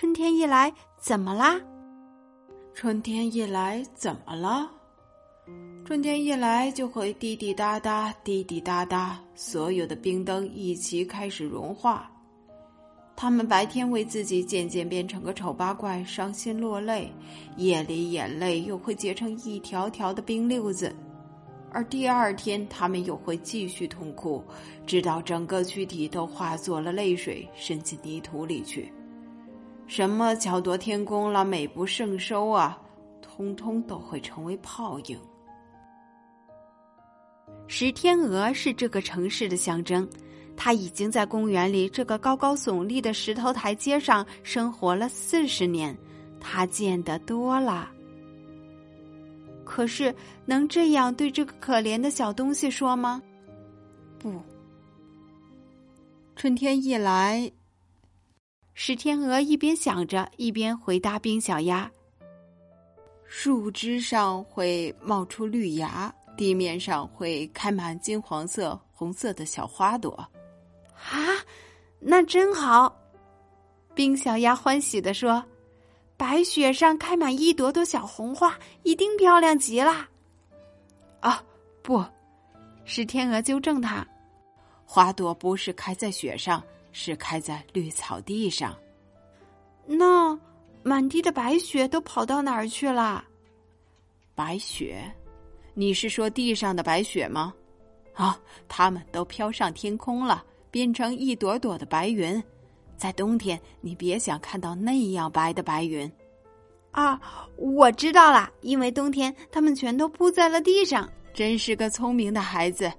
春天一来，怎么啦？春天一来，怎么了？春天一来，就会滴滴答答，滴滴答答，所有的冰灯一起开始融化。他们白天为自己渐渐变成个丑八怪伤心落泪，夜里眼泪又会结成一条条的冰溜子，而第二天他们又会继续痛哭，直到整个躯体都化作了泪水，渗进泥土里去。什么巧夺天工了，美不胜收啊，通通都会成为泡影。石天鹅是这个城市的象征，它已经在公园里这个高高耸立的石头台阶上生活了四十年，它见得多了。可是，能这样对这个可怜的小东西说吗？不。春天一来，石天鹅一边想着，一边回答冰小鸭：“树枝上会冒出绿芽。”地面上会开满金黄色、红色的小花朵，啊，那真好！冰小鸭欢喜地说：“白雪上开满一朵朵小红花，一定漂亮极了。”啊，不，是天鹅纠正他：“花朵不是开在雪上，是开在绿草地上。”那满地的白雪都跑到哪儿去了？白雪。你是说地上的白雪吗？啊，它们都飘上天空了，变成一朵朵的白云。在冬天，你别想看到那样白的白云。啊，我知道了，因为冬天它们全都铺在了地上。真是个聪明的孩子。